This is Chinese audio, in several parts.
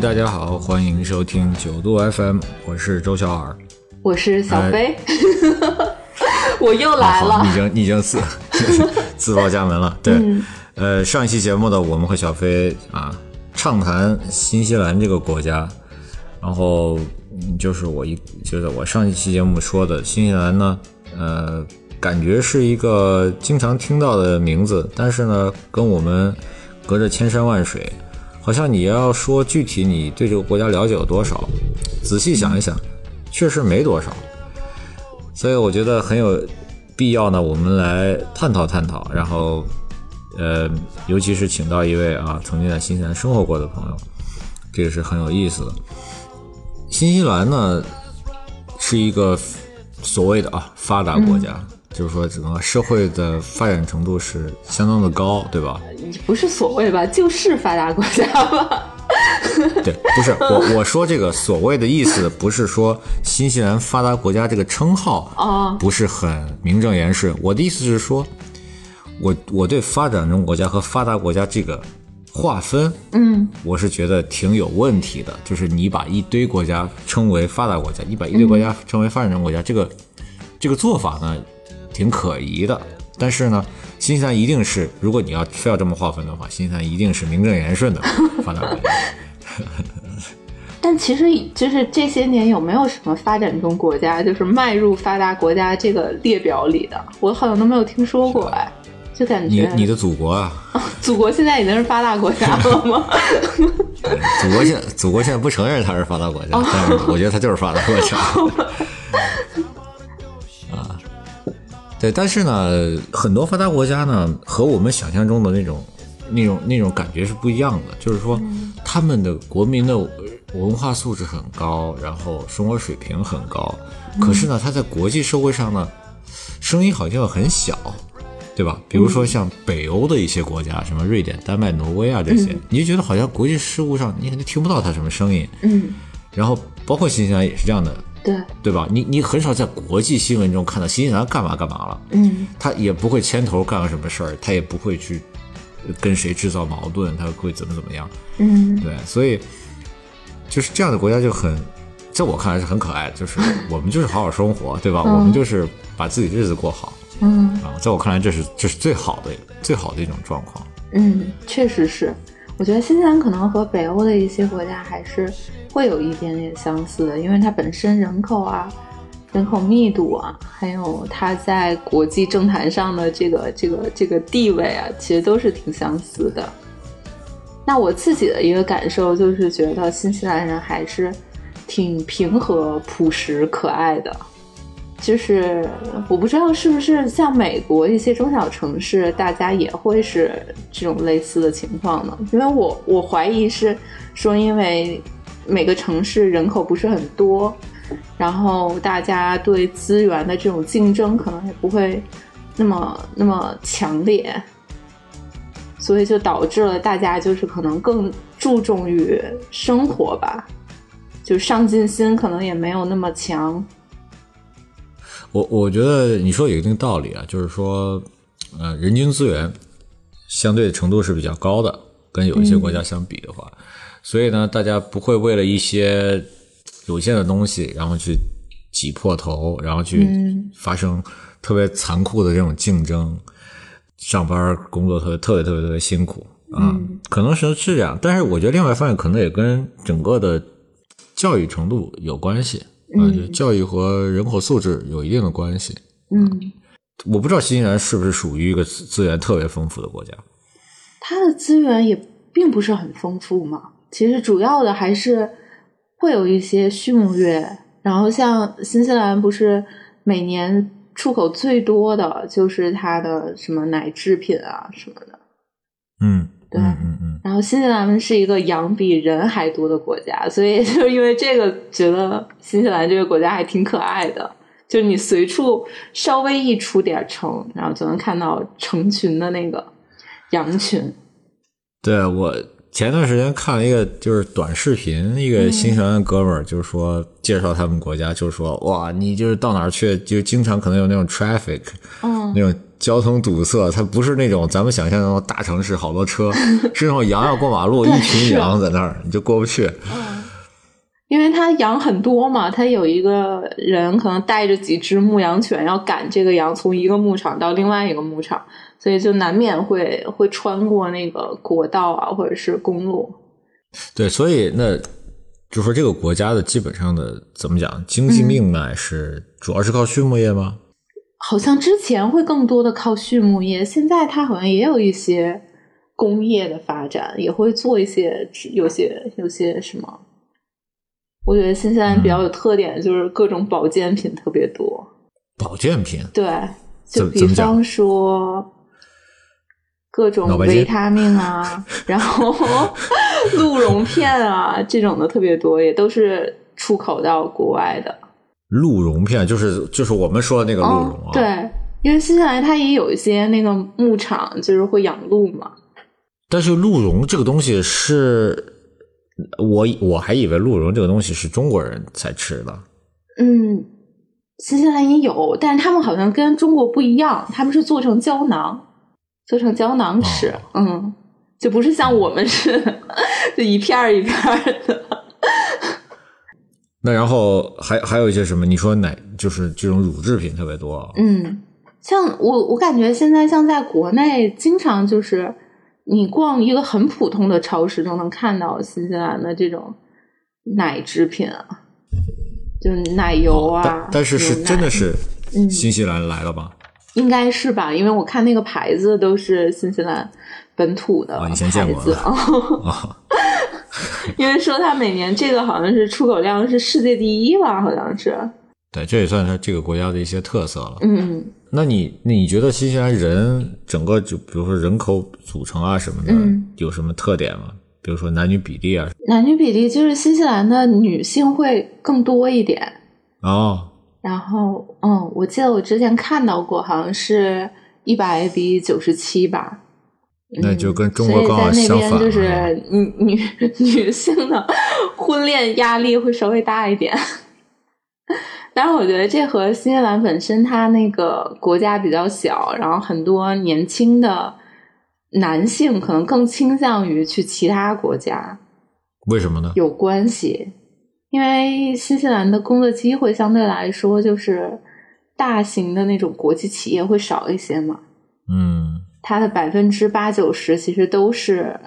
Hello，大家好，欢迎收听九度 FM，我是周小尔。我是小哎飞，我又来了已。经你已经自 自报家门了。对，嗯呃，上一期节目呢，我们和小飞啊畅谈新西兰这个国家，然后嗯就是我一就是我上一期节目说的，新西兰呢，呃，感觉是一个经常听到的名字，但是呢，跟我们隔着千山万水，好像你要说具体你对这个国家了解有多少，仔细想一想，确实没多少。所以我觉得很有必要呢，我们来探讨探讨，然后，呃，尤其是请到一位啊曾经在新西兰生活过的朋友，这个是很有意思的。新西兰呢是一个所谓的啊发达国家，就是说整个社会的发展程度是相当的高，对吧？不是所谓吧，就是发达国家吧。对，不是我我说这个所谓的意思，不是说新西兰发达国家这个称号啊不是很名正言顺。我的意思是说，我我对发展中国家和发达国家这个划分，嗯，我是觉得挺有问题的。就是你把一堆国家称为发达国家，你把一堆国家称为发展中国家，这个这个做法呢，挺可疑的。但是呢，新西兰一定是，如果你要非要这么划分的话，新西兰一定是名正言顺的 发达国家。但其实就是这些年有没有什么发展中国家就是迈入发达国家这个列表里的？我好像都没有听说过哎，就感觉你你的祖国啊，祖国现在已经是发达国家了吗？祖国现祖国现在不承认它是发达国家，但是我觉得它就是发达国家。啊，对，但是呢，很多发达国家呢和我们想象中的那种那种那种感觉是不一样的，就是说他们的国民的文化素质很高，然后生活水平很高，可是呢，他在国际社会上呢，声音好像很小。对吧？比如说像北欧的一些国家，什么瑞典、丹麦、挪威啊这些，你就觉得好像国际事务上你肯定听不到他什么声音。嗯，然后包括新西兰也是这样的，对，对吧？你你很少在国际新闻中看到新西兰干嘛干嘛了，嗯他也不会牵头干个什么事儿，他也不会去跟谁制造矛盾，他会怎么怎么样。嗯对，所以就是这样的国家就很，在我看来是很可爱的，就是我们就是好好生活，对吧？我们就是把自己日子过好嗯啊，在我看来这是这是最好的最好的一种状况。嗯，确实是。我觉得新西兰可能和北欧的一些国家还是会有一点点相似的，因为它本身人口啊、人口密度啊，还有它在国际政坛上的这个这个这个地位啊，其实都是挺相似的。那我自己的一个感受就是，觉得新西兰人还是挺平和、朴实、可爱的。就是我不知道是不是像美国一些中小城市，大家也会是这种类似的情况呢？因为我我怀疑是说，因为每个城市人口不是很多，然后大家对资源的这种竞争可能也不会那么那么强烈，所以就导致了大家就是可能更注重于生活吧，就上进心可能也没有那么强。我我觉得你说有一定道理啊，就是说，呃，人均资源相对程度是比较高的，跟有一些国家相比的话，所以呢，大家不会为了一些有限的东西，然后去挤破头，然后去发生特别残酷的这种竞争，上班工作特别特别特别特别辛苦啊，可能是是这样，但是我觉得另外一方面可能也跟整个的教育程度有关系。啊，就教育和人口素质有一定的关系。嗯，我不知道新西兰是不是属于一个资资源特别丰富的国家。它的资源也并不是很丰富嘛。其实主要的还是会有一些畜牧业，然后像新西兰不是每年出口最多的就是它的什么奶制品啊什么的。嗯，对嗯嗯嗯，然后新西兰是一个羊比人还多的国家，所以就因为这个，觉得新西兰这个国家还挺可爱的。就是你随处稍微一出点城，然后就能看到成群的那个羊群。对我前段时间看了一个就是短视频，一个新西兰的哥们儿就是说介绍他们国家，就是说哇，你就是到哪儿去，就经常可能有那种 traffic，嗯。那种交通堵塞，它不是那种咱们想象的那种大城市好多车，是那种羊要过马路，一群羊在那儿，你就过不去。因为他羊很多嘛，他有一个人可能带着几只牧羊犬要赶这个羊从一个牧场到另外一个牧场，所以就难免会会穿过那个国道啊，或者是公路。对，所以那就说这个国家的基本上的怎么讲，经济命脉是、主要是靠畜牧业吗？好像之前会更多的靠畜牧业，现在它好像也有一些工业的发展，也会做一些有些有些什么。我觉得新西兰比较有特点，就是各种保健品特别多。保健品，对，就比方说各种维他命啊，然后鹿茸片啊这种的特别多，也都是出口到国外的。鹿茸片就是就是我们说的那个鹿茸啊。哦，对，因为新西兰它也有一些那个牧场，就是会养鹿嘛。但是鹿茸这个东西是，我我还以为鹿茸这个东西是中国人才吃的。嗯，新西兰也有，但是他们好像跟中国不一样，他们是做成胶囊，做成胶囊吃，哦嗯，就不是像我们似的，就一片儿一片儿的。那然后还还有一些什么？你说奶就是这种乳制品特别多。嗯，像我我感觉现在像在国内，经常就是你逛一个很普通的超市都能看到新西兰的这种奶制品啊，就是奶油啊，但但是是真的是嗯新西兰来了吧？应该是吧？因为我看那个牌子都是新西兰本土的哦以前见过牌子，啊，因为说它每年这个好像是出口量是世界第一吧，好像是，对，这也算是这个国家的一些特色了。嗯那你那你觉得新西兰人整个就比如说人口组成啊什么的，嗯有什么特点吗？比如说男女比例啊？男女比例就是新西兰的女性会更多一点，哦，然后嗯，我记得我之前看到过，好像是一百比九十七吧。那就跟中国刚好相反。边就是啊女女女性的婚恋压力会稍微大一点。但是，我觉得这和新西兰本身它那个国家比较小，然后很多年轻的男性可能更倾向于去其他国家为什么呢？有关系。因为新西兰的工作机会相对来说就是大型的那种国际企业会少一些嘛，嗯，它的百分之八九十其实都是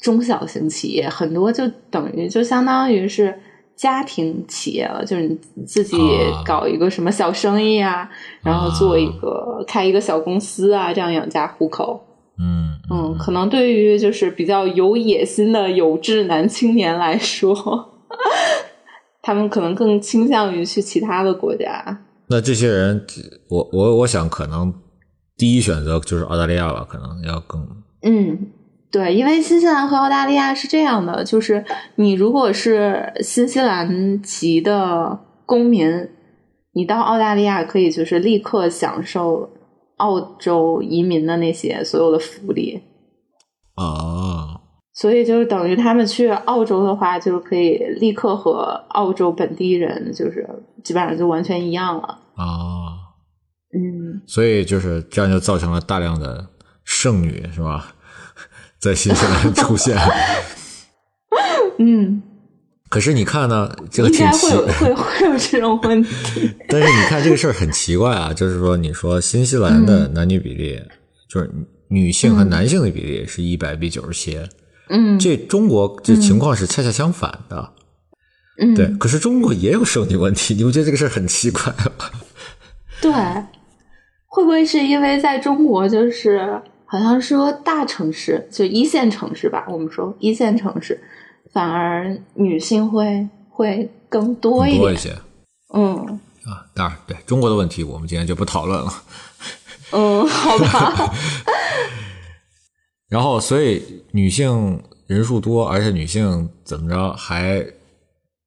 中小型企业，很多就等于就相当于是家庭企业了，就是你自己啊。搞一个什么小生意啊，然后做一个开一个小公司啊，这样养家糊口。嗯嗯，可能对于就是比较有野心的有志男青年来说，他们可能更倾向于去其他的国家。那这些人，我我我想可能第一选择就是澳大利亚吧，可能要更嗯，对，因为新西兰和澳大利亚是这样的，就是你如果是新西兰籍的公民，你到澳大利亚可以就是立刻享受澳洲移民的那些所有的福利，啊，所以就是等于他们去澳洲的话，就是可以立刻和澳洲本地人就是基本上就完全一样了。啊，嗯，所以就是这样就造成了大量的剩女是吧，在新西兰出现。嗯，可是你看呢，这个应该会有会会有这种问题。但是你看这个事儿很奇怪啊，就是说你说新西兰的男女比例，就是女性和男性的比例是一百比九十七，嗯，这中国这情况是恰恰相反的。嗯，对，可是中国也有剩女问题，你不觉得这个事儿很奇怪吗？对，会不会是因为在中国就是好像说大城市就一线城市吧，我们说一线城市反而女性会会更多一点，多一些嗯啊。当然，对中国的问题，我们今天就不讨论了。嗯，好吧，然后，所以女性人数多，而且女性怎么着还，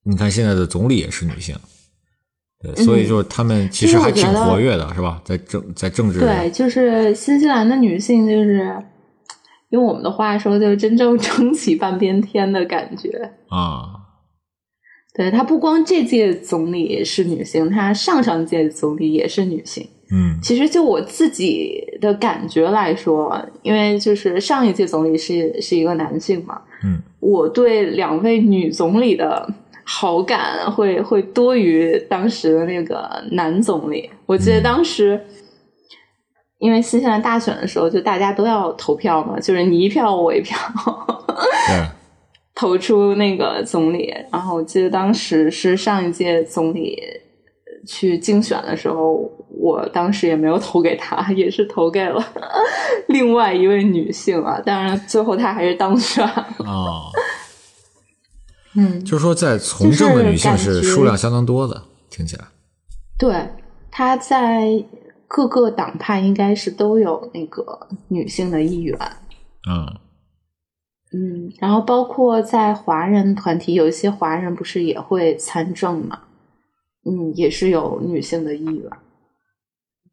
你看现在的总理也是女性，对，所以就是他们其实还挺活跃的，是吧？在政在政治对，就是新西兰的女性，就是用我们的话说，就是真正撑起半边天的感觉。啊，对，她不光这届总理是女性，她上上届总理也是女性。嗯其实就我自己的感觉来说，因为就是上一届总理是是一个男性嘛，嗯，我对两位女总理的好感会会多于当时的那个男总理。我记得当时，因为新西兰大选的时候，就大家都要投票嘛，就是你一票我一票，对，投出那个总理。然后我记得当时是上一届总理去竞选的时候，我当时也没有投给他，也是投给了 另外一位女性啊。当然，最后她还是当选了。哦，嗯，就是说在从政的女性是数量相当多的，听起来。对，她在各个党派应该是都有那个女性的议员。嗯嗯，然后包括在华人团体，有一些华人不是也会参政嘛？嗯，也是有女性的议员。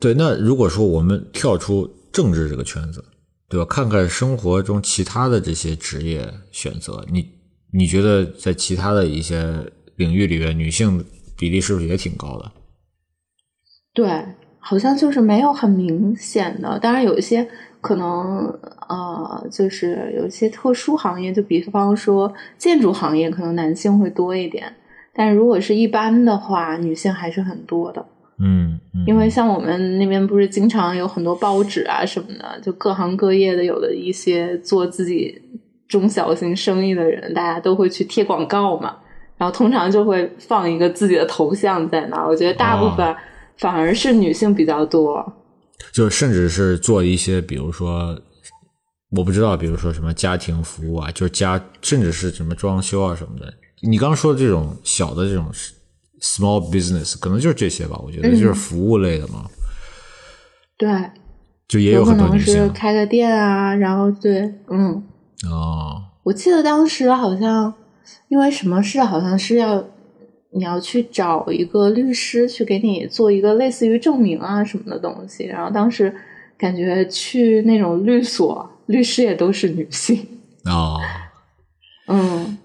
对，那如果说我们跳出政治这个圈子，对吧？看看生活中其他的这些职业选择，你你觉得在其他的一些领域里面，女性比例是不是也挺高的？对，好像就是没有很明显的。当然有一些可能呃，就是有一些特殊行业，就比方说建筑行业，可能男性会多一点。但如果是一般的话，女性还是很多的。嗯嗯，因为像我们那边不是经常有很多报纸啊什么的，就各行各业的，有的一些做自己中小型生意的人，大家都会去贴广告嘛。然后通常就会放一个自己的头像在那儿。我觉得大部分反而是女性比较多。就甚至是做一些，比如说我不知道，比如说什么家庭服务啊，就是家，甚至是什么装修啊什么的。你刚刚说的这种小的这种 small business，可能就是这些吧。我觉得嗯就是服务类的嘛，对，就也有可能很多女性是开个店啊，然后对，嗯，哦。我记得当时好像因为什么事，好像是要你要去找一个律师去给你做一个类似于证明啊什么的东西，然后当时感觉去那种律所，律师也都是女性，哦，嗯，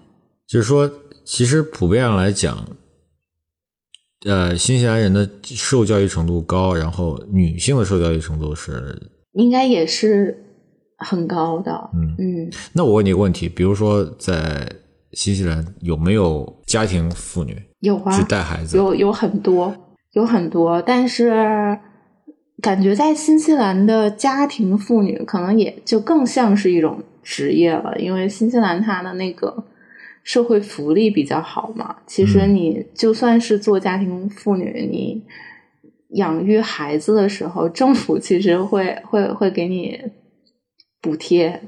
就是说，其实普遍上来讲，呃，新西兰人的受教育程度高，然后女性的受教育程度是……应该也是很高的，嗯嗯，那我问你一个问题，比如说在新西兰有没有家庭妇女有啊去，带孩子？有有很多，有很多，但是感觉在新西兰的家庭妇女可能也就更像是一种职业了，因为新西兰它的那个社会福利比较好嘛。其实嗯你就算是做家庭妇女，你养育孩子的时候，政府其实会会会给你补贴，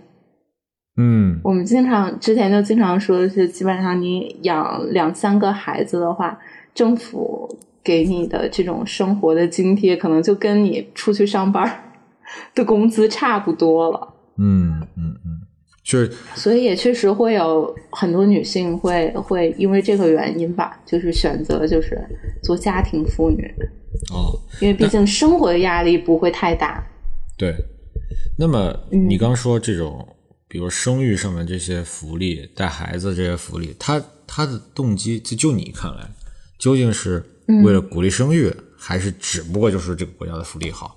嗯我们经常之前就经常说，是基本上你养两三个孩子的话，政府给你的这种生活的津贴，可能就跟你出去上班的工资差不多了。嗯嗯嗯，就是所以也确实会有很多女性会会因为这个原因吧，就是选择就是做家庭妇女，哦，因为毕竟生活的压力不会太大。对。那么嗯你刚说这种，比如生育上面这些福利，带孩子这些福利，他他的动机，就就你看来，究竟是为了鼓励生育，还是只不过就是这个国家的福利好？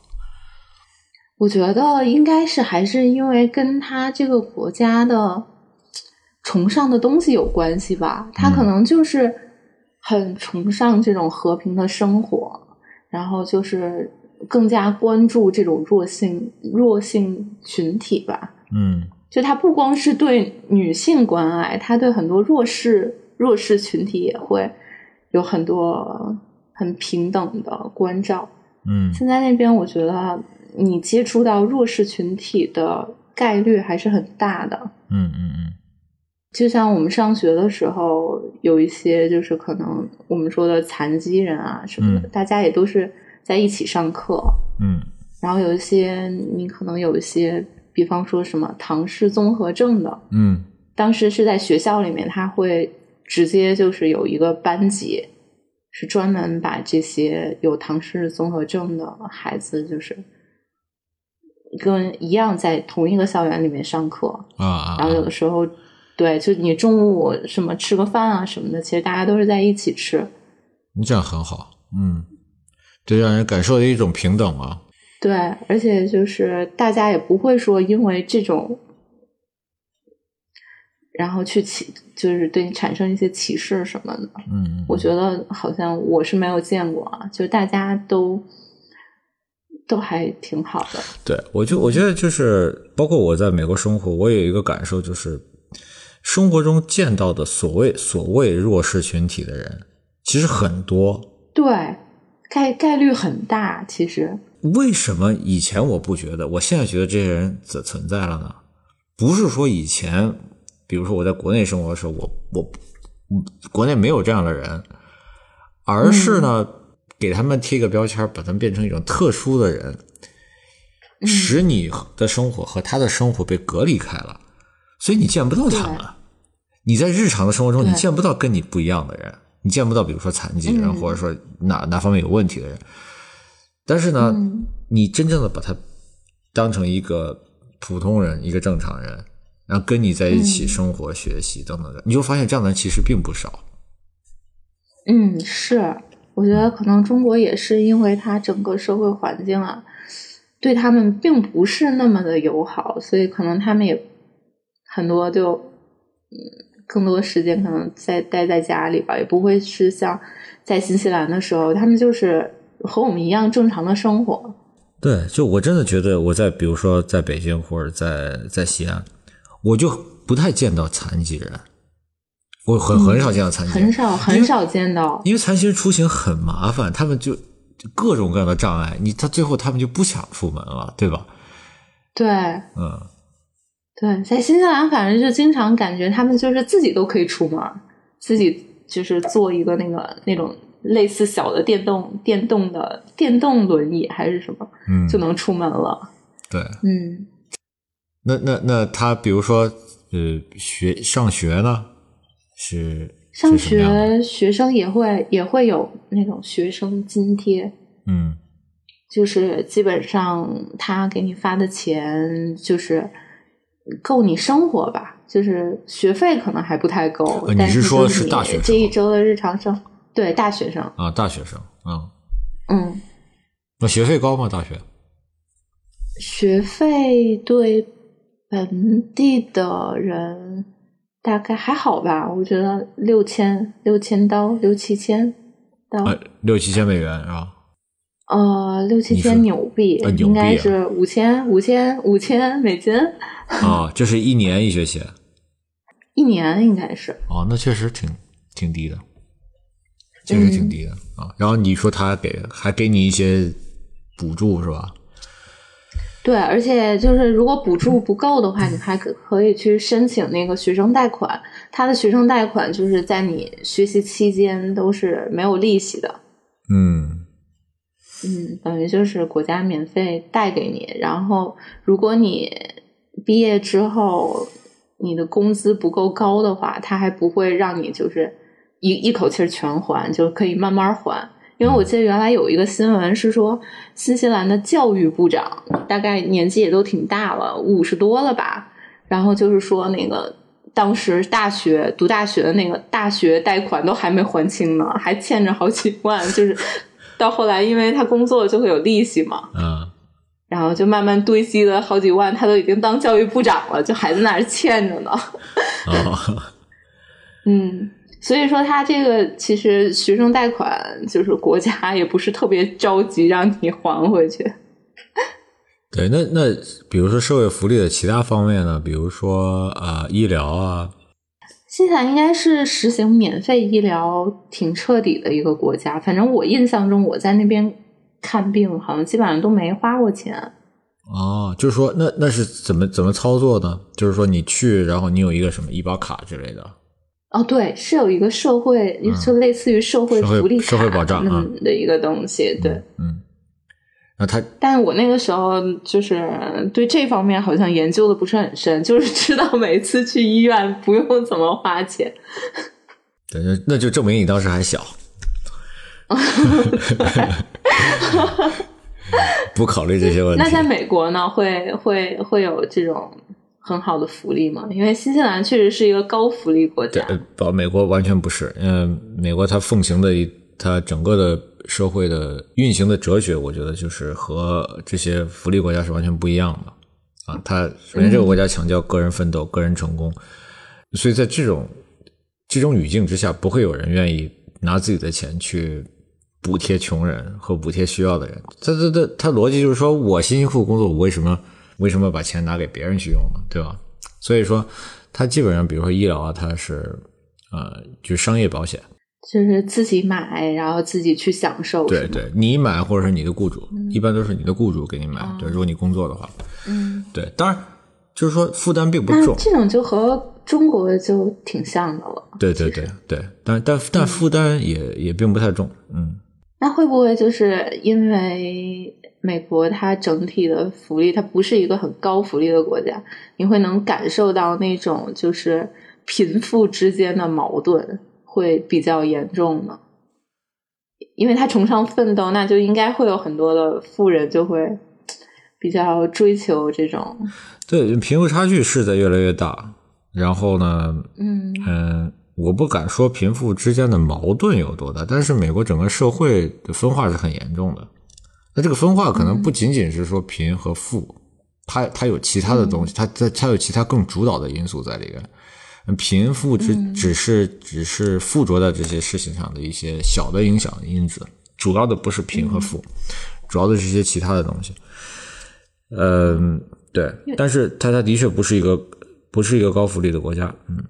我觉得应该是还是因为跟他这个国家的崇尚的东西有关系吧。他可能就是很崇尚这种和平的生活，然后就是更加关注这种弱性弱性群体吧。嗯就他不光是对女性关爱，他对很多弱势弱势群体也会有很多很平等的关照。嗯现在那边，我觉得你接触到弱势群体的概率还是很大的。嗯嗯嗯就像我们上学的时候，有一些就是可能我们说的残疾人啊什么的，嗯大家也都是在一起上课。嗯然后有一些你可能有一些，比方说什么唐氏综合症的，嗯当时是在学校里面，他会直接就是有一个班级是专门把这些有唐氏综合症的孩子，就是跟一样在同一个校园里面上课，啊啊，然后有的时候，对，就你中午什么吃个饭啊什么的，其实大家都是在一起吃。你这样很好，嗯，对，让人感受到一种平等嘛。对，而且就是大家也不会说因为这种，然后去歧，就是对你产生一些歧视什么的。嗯，我觉得好像我是没有见过啊，就大家都都还挺好的。对，我就我觉得就是，包括我在美国生活，我有一个感受就是，生活中见到的所谓所谓弱势群体的人，其实很多。对，概概率很大，其实。为什么以前我不觉得，我现在觉得这些人存存在了呢？不是说以前，比如说我在国内生活的时候，我我我国内没有这样的人，而是呢，给他们贴一个标签，把他们变成一种特殊的人，使你的生活和他的生活被隔离开了，所以你见不到他们。你在日常的生活中，你见不到跟你不一样的人，你见不到，比如说残疾人，嗯。或者说哪哪方面有问题的人。但是呢，嗯。你真正的把他当成一个普通人，一个正常人，然后跟你在一起嗯。生活、学习等等的，你就发现这样的人其实并不少。嗯，是，我觉得可能中国也是因为它整个社会环境啊，对他们并不是那么的友好，所以可能他们也很多就嗯，更多时间可能在待在家里吧，也不会是像在新西兰的时候，他们就是和我们一样正常的生活。对，就我真的觉得我在比如说在北京或者在在西安，我就不太见到残疾人，我很很少见到残疾人，很少很少见到，因为残疾人出行很麻烦，他们就就各种各样的障碍，你他最后他们就不想出门了，对吧？对嗯，对，在新西兰反正就经常感觉他们就是自己都可以出门，自己就是坐一个那个那种类似小的电动电动的电动轮椅还是什么，嗯就能出门了。对。嗯，那那那他比如说呃学上学呢，是上学学生也会也会有那种学生津贴，嗯。就是基本上他给你发的钱就是够你生活吧，就是学费可能还不太够，呃你但是是说是大学生这一周的日常生，对大学生，啊大学生啊，嗯，那学费高吗？大学？学费对本地的人大概还好吧，我觉得六千六千刀六七千刀，呃六七千美元是吧？呃六七千纽币，应该是五千五千五千美金啊，这是一年一学期一年，应该是。哦，那确实挺挺低的，确实挺低的、啊。然后你说他给还给你一些补助是吧？对，而且就是如果补助不够的话，你还可可以去申请那个学生贷款。他的学生贷款就是在你学习期间都是没有利息的，嗯嗯，等于就是国家免费贷给你。然后如果你毕业之后你的工资不够高的话，他还不会让你就是一一口气儿全还，就可以慢慢还。因为我记得原来有一个新闻是说，新西兰的教育部长大概年纪也都挺大了，五十多了吧，然后就是说那个当时大学读大学的那个大学贷款都还没还清呢，还欠着好几万，就是到后来因为他工作就会有利息嘛，嗯然后就慢慢堆积了好几万，他都已经当教育部长了，就还在那儿欠着呢。哦，嗯，所以说他这个其实学生贷款就是国家也不是特别着急让你还回去。对，那那比如说社会福利的其他方面呢，比如说啊、呃医疗啊，新西兰应该是实行免费医疗挺彻底的一个国家，反正我印象中我在那边看病好像基本上都没花过钱。哦，就是说，那那是怎么怎么操作呢？就是说你去，然后你有一个什么医保卡之类的，哦，对，是有一个社会，就类似于社会福利社会保障的一个东西，对。嗯，那他但我那个时候就是对这方面好像研究的不是很深，就是知道每次去医院不用怎么花钱。对，那那就证明你当时还小 不考虑这些问题。那在美国呢，会会会有这种很好的福利吗？因为新西兰确实是一个高福利国家。呃，不，美国完全不是。嗯，美国它奉行的一，它整个的社会的运行的哲学，我觉得就是和这些福利国家是完全不一样的。啊，它首先这个国家强调个人奋斗、个人成功，所以在这种这种语境之下，不会有人愿意拿自己的钱去补贴穷人和补贴需要的人。他他他他逻辑就是说，我辛辛苦苦工作，我为什么为什么把钱拿给别人去用呢？对吧？所以说，它基本上，比如说医疗啊，它是呃，就是商业保险。就是自己买，然后自己去享受。对对，你买或者是你的雇主，一般都是你的雇主给你买。对，如果你工作的话，嗯，对，当然就是说负担并不重。这种就和中国就挺像的了。对对对对，但但但负担也也并不太重。嗯，那会不会就是因为美国它整体的福利，它不是一个很高福利的国家，你会能感受到那种就是贫富之间的矛盾会比较严重呢？因为他崇尚奋斗，那就应该会有很多的富人就会比较追求这种，对，贫富差距是在越来越大。然后呢，嗯嗯，我不敢说贫富之间的矛盾有多大，但是美国整个社会的分化是很严重的。那这个分化可能不仅仅是说贫和富，它它有其他的东西，它它它有其他更主导的因素在里边。贫富只只是只是附着在这些事情上的一些小的影响因子，主要的不是贫和富，主要的是一些其他的东西。嗯，对，但是它它的确不是一个不是一个高福利的国家，嗯。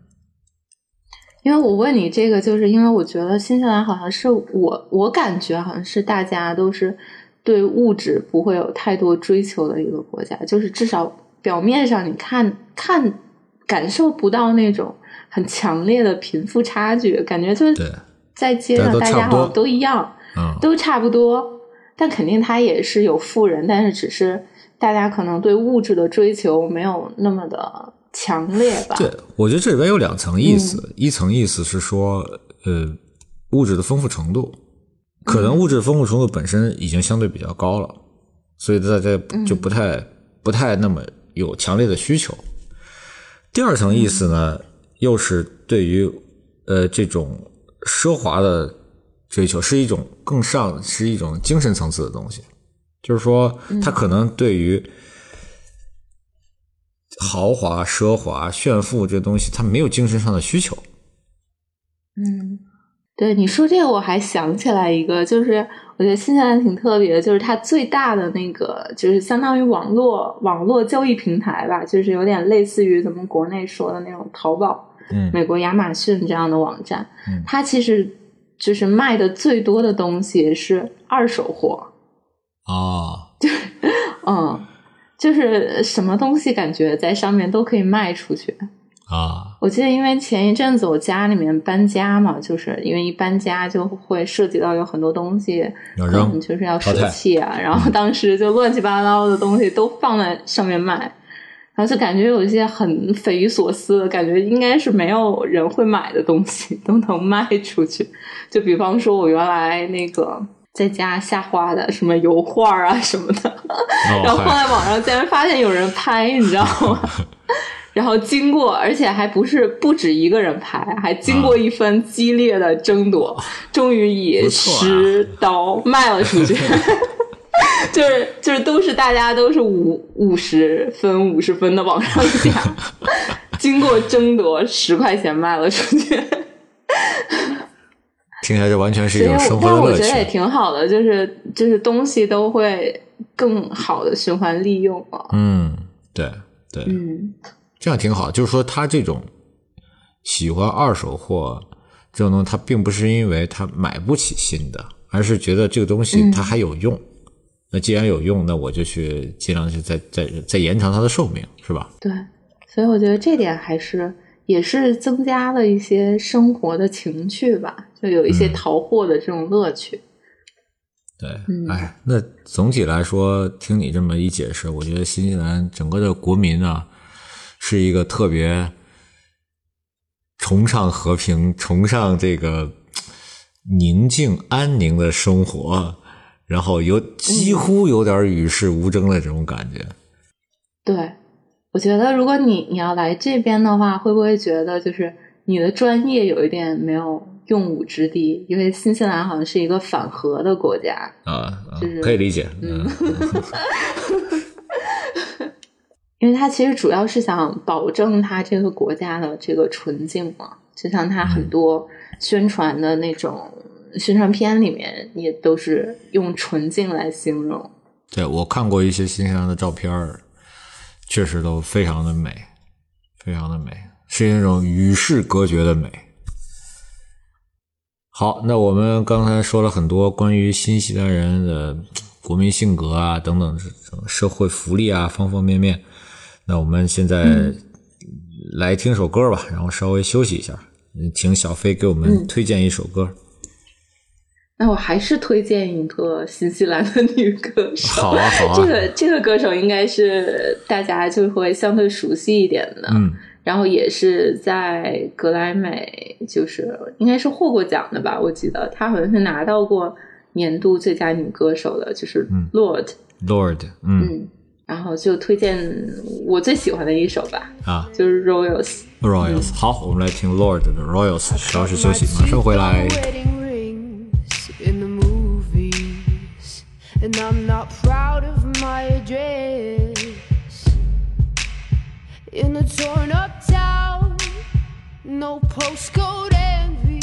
因为我问你这个，就是因为我觉得新西兰好像是我我感觉好像是大家都是对物质不会有太多追求的一个国家，就是至少表面上你看看感受不到那种很强烈的贫富差距，感觉就是在街上大家好像都一样，嗯，都差不多，但肯定他也是有富人，但是只是大家可能对物质的追求没有那么的强烈吧。对，我觉得这里边有两层意思，一层意思是说，呃，物质的丰富程度，可能物质丰富程度本身已经相对比较高了，所以大家就不太、不太那么有强烈的需求。第二层意思呢，又是对于呃这种奢华的追求，是一种更上是一种精神层次的东西，就是说，他可能对于豪华、奢华、炫富这东西，他没有精神上的需求。嗯，对你说这个，我还想起来一个，就是我觉得新西兰挺特别的，就是它最大的那个，就是相当于网络网络交易平台吧，就是有点类似于咱们国内说的那种淘宝、嗯。美国亚马逊这样的网站，嗯。它其实就是卖的最多的东西是二手货，啊，嗯，就是什么东西感觉在上面都可以卖出去。啊，我记得，因为前一阵子我家里面搬家嘛，就是因为一搬家就会涉及到有很多东西可能就是要舍弃啊，然后当时就乱七八糟的东西都放在上面卖，然后就感觉有一些很匪夷所思的感觉，应该是没有人会买的东西 都能卖出去。就比方说，我原来那个在家瞎画的什么油画啊什么的，然后哦放在网上，竟然发现有人拍，你知道吗？然后经过，而且还不是不止一个人拍，还经过一番激烈的争夺，终于以十刀卖了出去。就是就是都是大家都是五五十分五十分的往上加，经过争夺十块钱卖了出去。听起来这完全是一种生活的乐我觉得也。挺好的，就是就是东西都会更好的循环利用了。嗯，对对，嗯这样挺好。就是说，他这种喜欢二手货这种东西，他并不是因为他买不起新的，而是觉得这个东西它还有用。那既然有用，那我就去尽量去再再再延长它的寿命，是吧？对，所以我觉得这点还是也是增加了一些生活的情趣吧，就有一些嗯淘货的这种乐趣。对，嗯哎，那总体来说，听你这么一解释，我觉得新西兰整个的国民啊，是一个特别崇尚和平、崇尚这个宁静安宁的生活，然后有几乎有点与世无争的这种感觉。对，我觉得如果你你要来这边的话，会不会觉得就是你的专业有一点没有用武之地？因为新西兰好像是一个反核的国家，啊，啊就是可以理解。嗯，因为他其实主要是想保证他这个国家的这个纯净嘛，就像他很多宣传的那种宣传片里面，也都是用纯净来形容。对我看过一些新西兰的照片儿，确实都非常的美，非常的美，是那种与世隔绝的美。好，那我们刚才说了很多关于新西兰人的国民性格啊等等这种社会福利啊方方面面。那我们现在来听首歌吧，然后稍微休息一下。嗯请小飞给我们推荐一首歌。那我还是推荐一个新西兰的女歌手。好啊，好啊。这个这个歌手应该是大家就会相对熟悉一点的，嗯然后也是在格莱美，就是应该是获过奖的吧？我记得她好像是拿到过年度最佳女歌手的，就是 Lord，、，Lord，嗯嗯，然后就推荐我最喜欢的一首吧，啊就是 Royals。，Royals。好，我们来听 Lord 的 Royals，稍事休息，马上回来。Wedding rings in the movies, and I'm not proud of my address. In a torn up town, no postcode envy.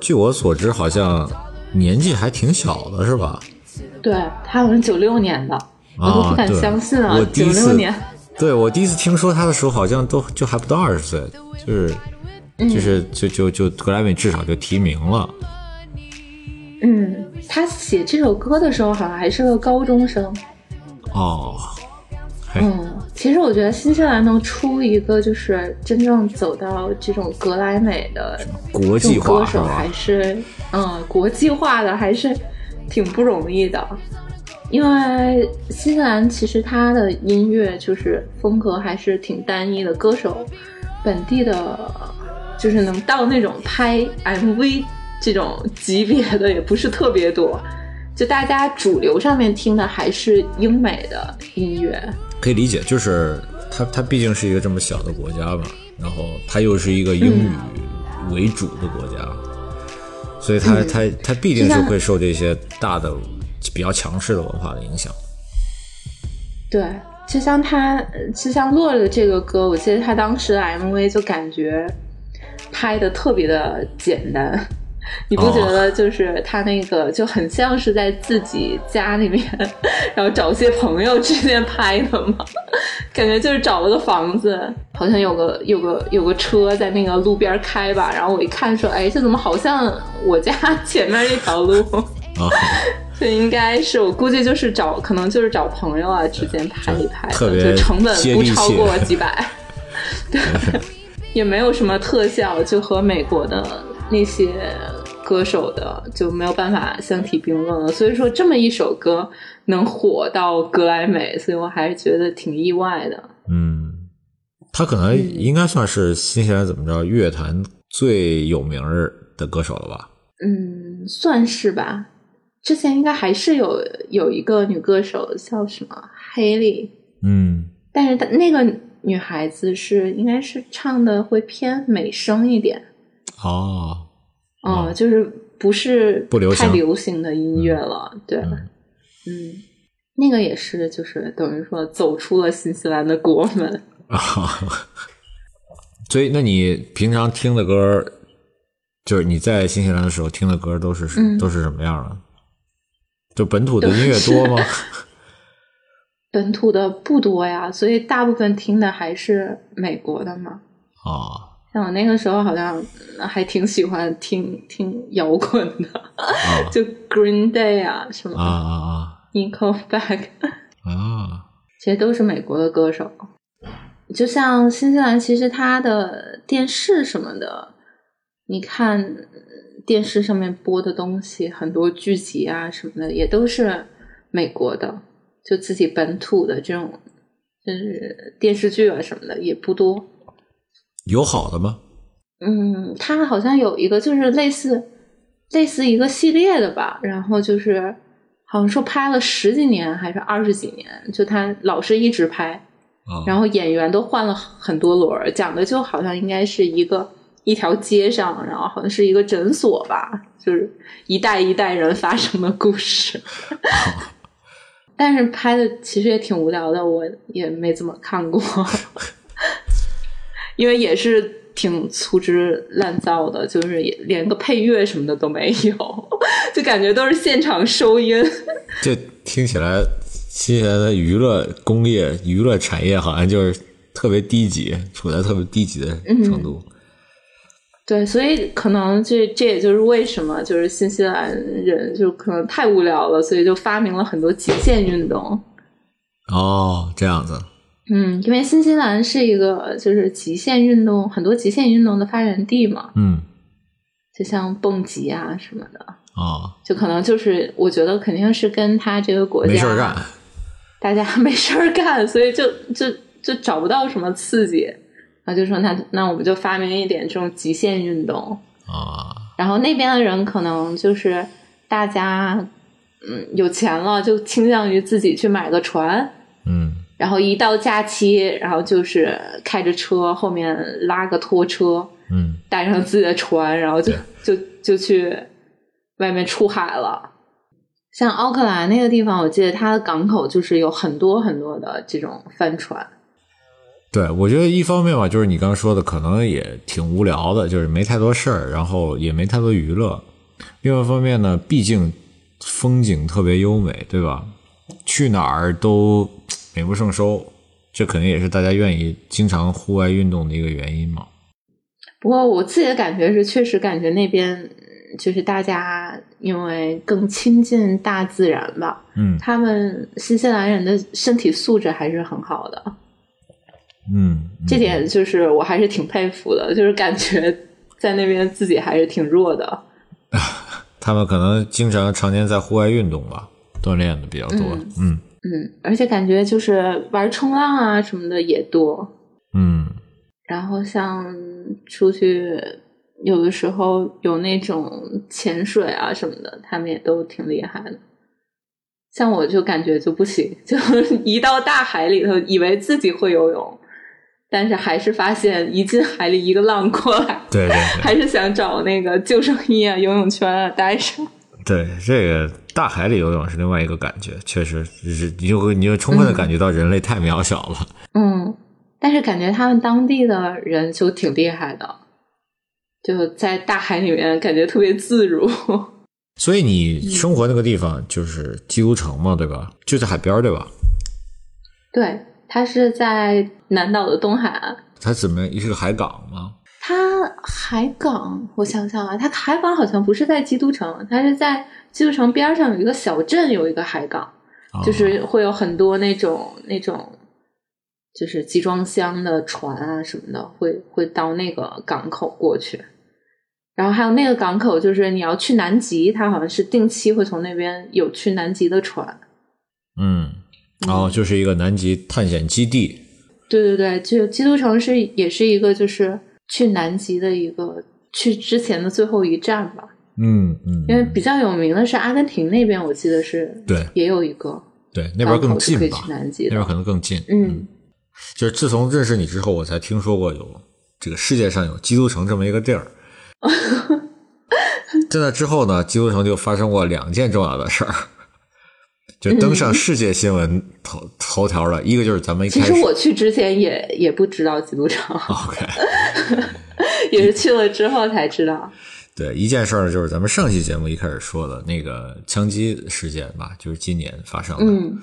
据我所知，好像年纪还挺小的，是吧？对他好像九六年的，我都不敢相信啊九六年。对我第一次听说他的时候，好像都就还不到二十岁，就是就是就就就格莱美至少就提名了。嗯，他写这首歌的时候好像还是个高中生。哦，嘿，嗯，其实我觉得新西兰能出一个就是真正走到这种格莱美的国际歌手还？是嗯国际化的，还是挺不容易的。因为新西兰其实它的音乐就是风格还是挺单一的，歌手本地的，就是能到那种拍 MV 这种级别的也不是特别多。就大家主流上面听的还是英美的音乐，可以理解，就是它它毕竟是一个这么小的国家嘛，然后它又是一个英语为主的国家，所以它、嗯。它它必定就是会受这些大的比较强势的文化的影响。对，就像他，呃就像洛的这个歌，我记得他当时的 MV 就感觉拍的特别的简单，你不觉得就是他那个就很像是在自己家里面，然后找些朋友之间拍的吗？感觉就是找了个房子，好像有个有个有个车在那个路边开吧，然后我一看说，哎，这怎么好像我家 前面那条路？啊，这应该是我估计就是找，可能就是找朋友啊之间拍一拍就成本不超过几百，对，也没有什么特效，就和美国的那些歌手的就没有办法相提并论了。所以说这么一首歌能火到格莱美，所以我还是觉得挺意外的。嗯，他可能应该算是新西兰怎么着乐坛最有名儿的歌手了吧？嗯，算是吧。之前应该还是有有一个女歌手叫什么黑莉，嗯，但是她那个女孩子是应该是唱的会偏美声一点，哦，嗯，哦就是不是不流行太流行的音乐了，对。嗯嗯，那个也是，就是等于说走出了新西兰的国门。啊，所以那你平常听的歌，就是你在新西兰的时候听的歌都是、嗯都是什么样的？就本土的音乐多吗？本土的不多呀，所以大部分听的还是美国的嘛。啊像我那个时候好像嗯还挺喜欢听听摇滚的，啊 就 Green Day 啊什么啊啊 Nickelback，啊啊！其实都是美国的歌手。就像新西兰，其实它的电视什么的，你看嗯电视上面播的东西，很多剧集啊什么的，也都是美国的，就自己本土的这种，就是电视剧啊什么的也不多。有好的吗？嗯，它好像有一个就是类似类似一个系列的吧，然后就是好像说拍了十几年还是二十几年，就他老是一直拍，啊，然后演员都换了很多轮，讲的就好像应该是一个一条街上，然后好像是一个诊所吧，就是一代一代人发生的故事。但是拍的其实也挺无聊的，我也没怎么看过，因为也是挺粗制滥造的，就是也连个配乐什么的都没有，就感觉都是现场收音。这听起来新西兰的娱乐工业、娱乐产业好像就是特别低级，处在特别低级的程度。对，所以可能这这也就是为什么就是新西兰人就可能太无聊了，所以就发明了很多极限运动。哦，这样子嗯，因为新西兰是一个就是极限运动很多极限运动的发源地嘛，嗯。就像蹦极啊什么的，哦，就可能就是我觉得肯定是跟他这个国家没事儿干，大家 没事儿干，所以就就就找不到什么刺激，然后就说那那我们就发明一点这种极限运动，啊。然后那边的人可能就是大家嗯有钱了，就倾向于自己去买个船，嗯然后一到假期，然后就是开着车后面拉个拖车，嗯带上自己的船，然后就就就去外面出海了。像奥克兰那个地方，我记得它的港口就是有很多很多的这种帆船。对，我觉得一方面吧，就是你刚刚说的，可能也挺无聊的，就是没太多事儿，然后也没太多娱乐。另外一方面呢，毕竟风景特别优美，对吧？去哪儿都美不胜收，这肯定也是大家愿意经常户外运动的一个原因嘛。不过我自己的感觉是，确实感觉那边嗯就是大家因为更亲近大自然吧，嗯他们新西兰人的身体素质还是很好的。嗯，这点就是我还是挺佩服的，就是感觉在那边自己还是挺弱的。他们可能经常常年在户外运动吧，锻炼的比较多。嗯嗯，而且感觉就是玩冲浪啊什么的也多，嗯然后像出去有的时候有那种潜水啊什么的，他们也都挺厉害的。像我就感觉就不行，就 一到大海里头，以为自己会游泳，但是还是发现一进海里一个浪过来，对对对。还是想找那个救生衣啊、游泳圈啊带上。对，这个大海里游泳是另外一个感觉，确实是你就会你就充分的感觉到人类太渺小了。嗯，但是感觉他们当地的人就挺厉害的，就在大海里面感觉特别自如。所以你生活那个地方就是基督城嘛，对吧？就在海边儿，对吧？对，它是在南岛的东海岸。它怎么是个海港吗？它海港，我想想啊，它海港好像不是在基督城，它是在基督城边上有一个小镇，有一个海港，啊就是会有很多那种那种，就是集装箱的船啊什么的，会会到那个港口过去。然后还有那个港口，就是你要去南极，它好像是定期会从那边有去南极的船。嗯，然后就是一个南极探险基地。对对对，就基督城是也是一个就是去南极的一个去之前的最后一站吧。嗯嗯，因为比较有名的是阿根廷那边，我记得是对也有一个对那边更近吧南极。那边可能更近。嗯，就是自从认识你之后，我才听说过有这个世界上有基督城这么一个地儿。在那之后呢，基督城就发生过两件重要的事儿。就登上世界新闻头头条了。一个就是咱们一其开始实我去之前也也不知道基督城，OK，也是去了之后才知道。对一件事儿，就是咱们上期节目一开始说的那个枪击事件吧，就是今年发生的。嗯，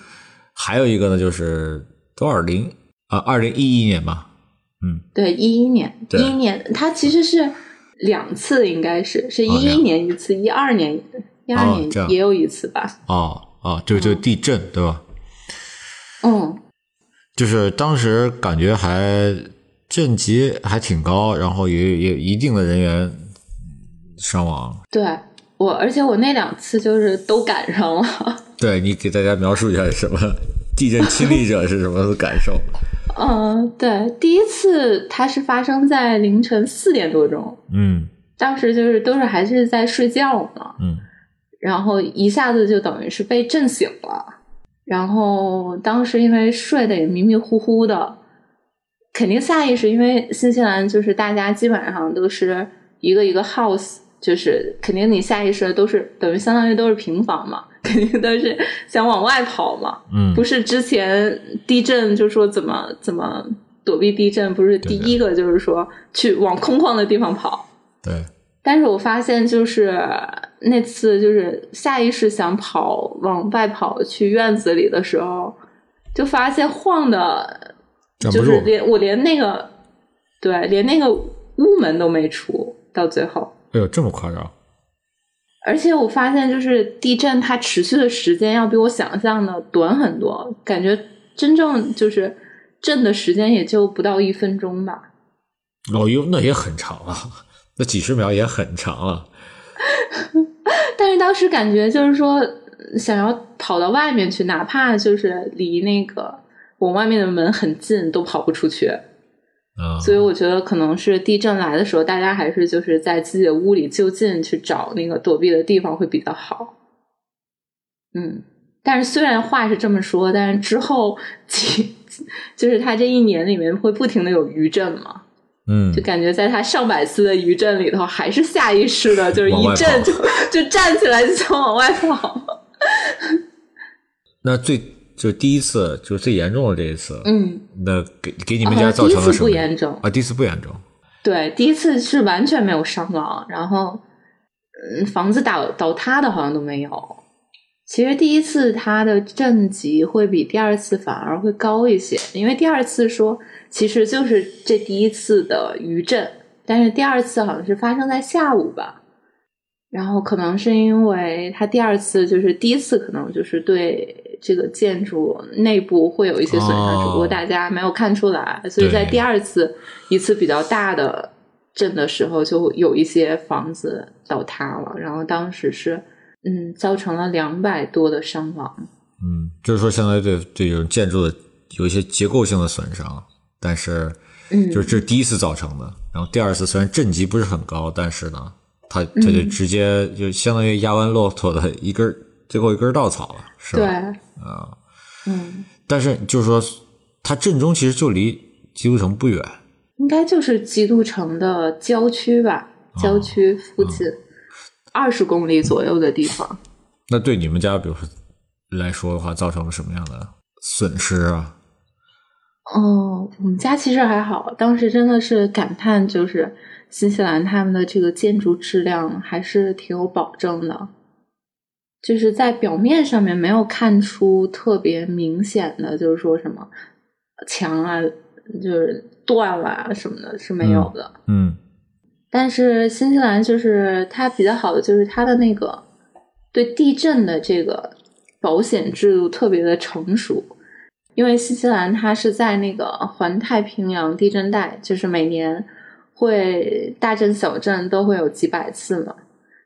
还有一个呢，就是多少零啊，二零一一年吧。嗯对，一一年，对一一年，它其实是两次，应该是是一一年一次，一二年一二年也有一次吧。哦哦，就就地震对吧？嗯，就是当时感觉还震级还挺高，然后也也一定的人员伤亡。对我，而且我那两次就是都赶上了。对你给大家描述一下什么地震亲历者是什么感受？嗯，对，第一次它是发生在凌晨四点多钟，嗯当时就是都是还是在睡觉呢，嗯然后一下子就等于是被震醒了，然后当时因为睡得也迷迷糊糊的，肯定下意识，因为新西兰就是大家基本上都是一个一个 house，就是肯定你下意识的都是等于相当于都是平房嘛，肯定都是想往外跑嘛，嗯不是之前地震就说怎么怎么躲避地震，不是第一个就是说去往空旷的地方跑。对，但是我发现，就是那次就是下意识想跑往外跑去院子里的时候，就发现晃的，就是连我连那个对，连那个屋门都没出，到最后。哎呦，这么夸张？而且我发现，就是地震它持续的时间要比我想象的短很多，感觉真正就是震的时间也就不到一分钟吧。哦哟，那也很长啊，那几十秒也很长啊。但是当时感觉就是说，想要跑到外面去，哪怕就是离那个我外面的门很近，都跑不出去。啊、所以我觉得可能是地震来的时候，大家还是就是在自己的屋里就近去找那个躲避的地方会比较好。嗯，但是虽然话是这么说，但是之后几就是他这一年里面会不停的有余震嘛，嗯就感觉在他上百次的余震里头，还是下意识的，就是一震就就站起来就想往外跑。那最就第一次就是最严重的这一次，嗯，那给给你们家造成了什么？第一次不严重，啊，第一次不严重。对，第一次是完全没有伤亡，然后嗯，房子倒倒塌的好像都没有。其实第一次它的震级会比第二次反而会高一些，因为第二次说其实就是这第一次的余震，但是第二次好像是发生在下午吧。然后可能是因为它第二次就是第一次可能就是对这个建筑内部会有一些损伤，哦只不过大家没有看出来，所以在第二次一次比较大的震的时候，就有一些房子倒塌了，然后当时是嗯造成了两百多的伤亡。嗯，就是说相当于对对这种建筑的有一些结构性的损伤，但是嗯，就是这是第一次造成的。然后第二次虽然震级不是很高，但是呢，它它就直接就相当于压弯骆驼的一根儿最后一根稻草了，是对吧？，啊，嗯，但是就是说，它震中其实就离基督城不远，应该就是基督城的郊区吧，郊区附近二十公里左右的地方。那对你们家，比如说来说的话，造成了什么样的损失啊？哦，我们家其实还好，当时真的是感叹，就是新西兰他们的这个建筑质量还是挺有保证的，就是在表面上面没有看出特别明显的，就是说什么墙啊，就是断了啊什么的，是没有的。嗯但是新西兰就是它比较好的，就是它的那个对地震的这个保险制度特别的成熟，因为新西兰它是在那个环太平洋地震带，就是每年会大震小震都会有几百次嘛，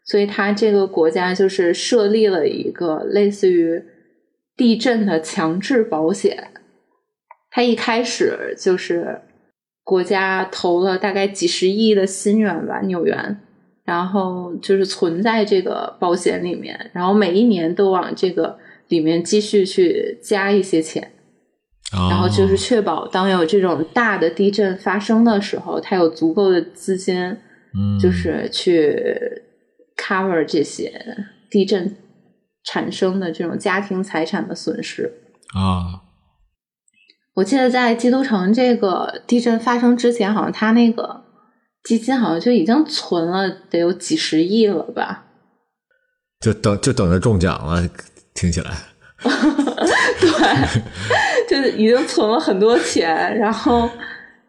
所以它这个国家就是设立了一个类似于地震的强制保险，它一开始就是国家投了大概几十亿的新元吧，纽元，然后就是存在这个保险里面，然后每一年都往这个里面继续去加一些钱，哦。然后就是确保当有这种大的地震发生的时候，它有足够的资金，嗯，就是去 cover 这些地震产生的这种家庭财产的损失。啊，我记得在基督城这个地震发生之前，好像他那个基金好像就已经存了得有几十亿了吧？就等就等着中奖了，听起来。对，就是已经存了很多钱，然后，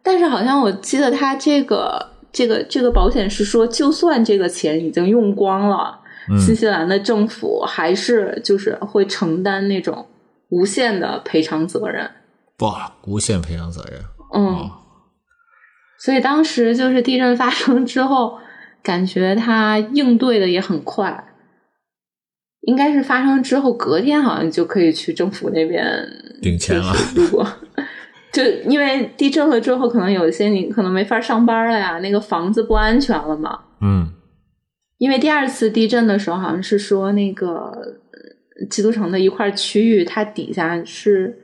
但是好像我记得他这个这个这个保险是说，就算这个钱已经用光了，新西兰的政府还是就是会承担那种无限的赔偿责任。哇，无限赔偿责任。嗯，所以当时就是地震发生之后，感觉他应对的也很快。应该是发生之后，隔天好像就可以去政府那边领钱了。如果就因为地震了之后，可能有一些你可能没法上班了呀，那个房子不安全了嘛。嗯因为第二次地震的时候，好像是说那个呃基督城的一块区域，它底下是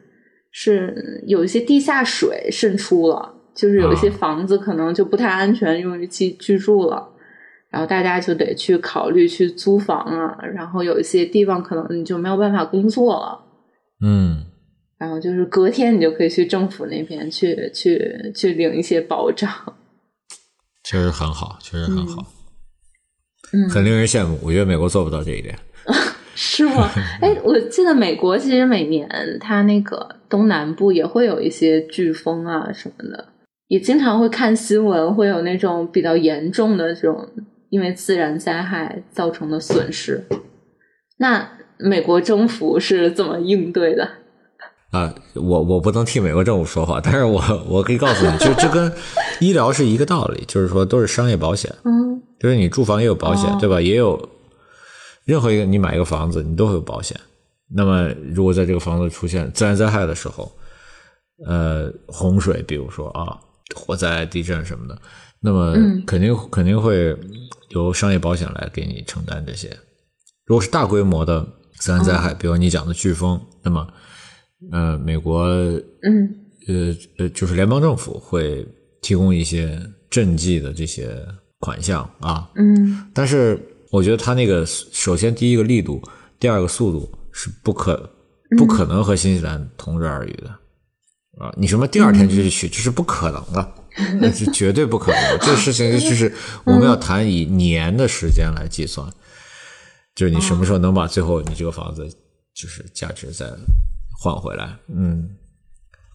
是有一些地下水渗出了，就是有一些啊房子可能就不太安全，用于居居住了。然后大家就得去考虑去租房啊，然后有一些地方可能你就没有办法工作了，嗯，然后就是隔天你就可以去政府那边去去去领一些保障。确实很好，确实很好，嗯，很令人羡慕。我觉得美国做不到这一点。是吗？哎，我记得美国其实每年它那个东南部也会有一些飓风啊什么的，也经常会看新闻，会有那种比较严重的这种因为自然灾害造成的损失。那美国政府是怎么应对的？啊，我我不能替美国政府说话，但是我我可以告诉你，就这跟医疗是一个道理，就是说都是商业保险，嗯就是你住房也有保险，哦对吧？也有任何一个你买一个房子，你都会有保险。那么如果在这个房子出现自然灾害的时候，呃，洪水，比如说啊，火灾、地震什么的，那么嗯肯定、肯定会由商业保险来给你承担这些。如果是大规模的自然灾害，比如你讲的飓风，那么呃，美国嗯呃呃，就是联邦政府会提供一些赈济的这些款项啊，嗯但是我觉得它那个首先第一个力度，第二个速度是不可不可能和新西兰同日而语的啊！你什么第二天就去取，这是不可能的，那是绝对不可能的。这个事情就 是我们要谈以年的时间来计算，就是你什么时候能把最后你这个房子就是价值再换回来？嗯，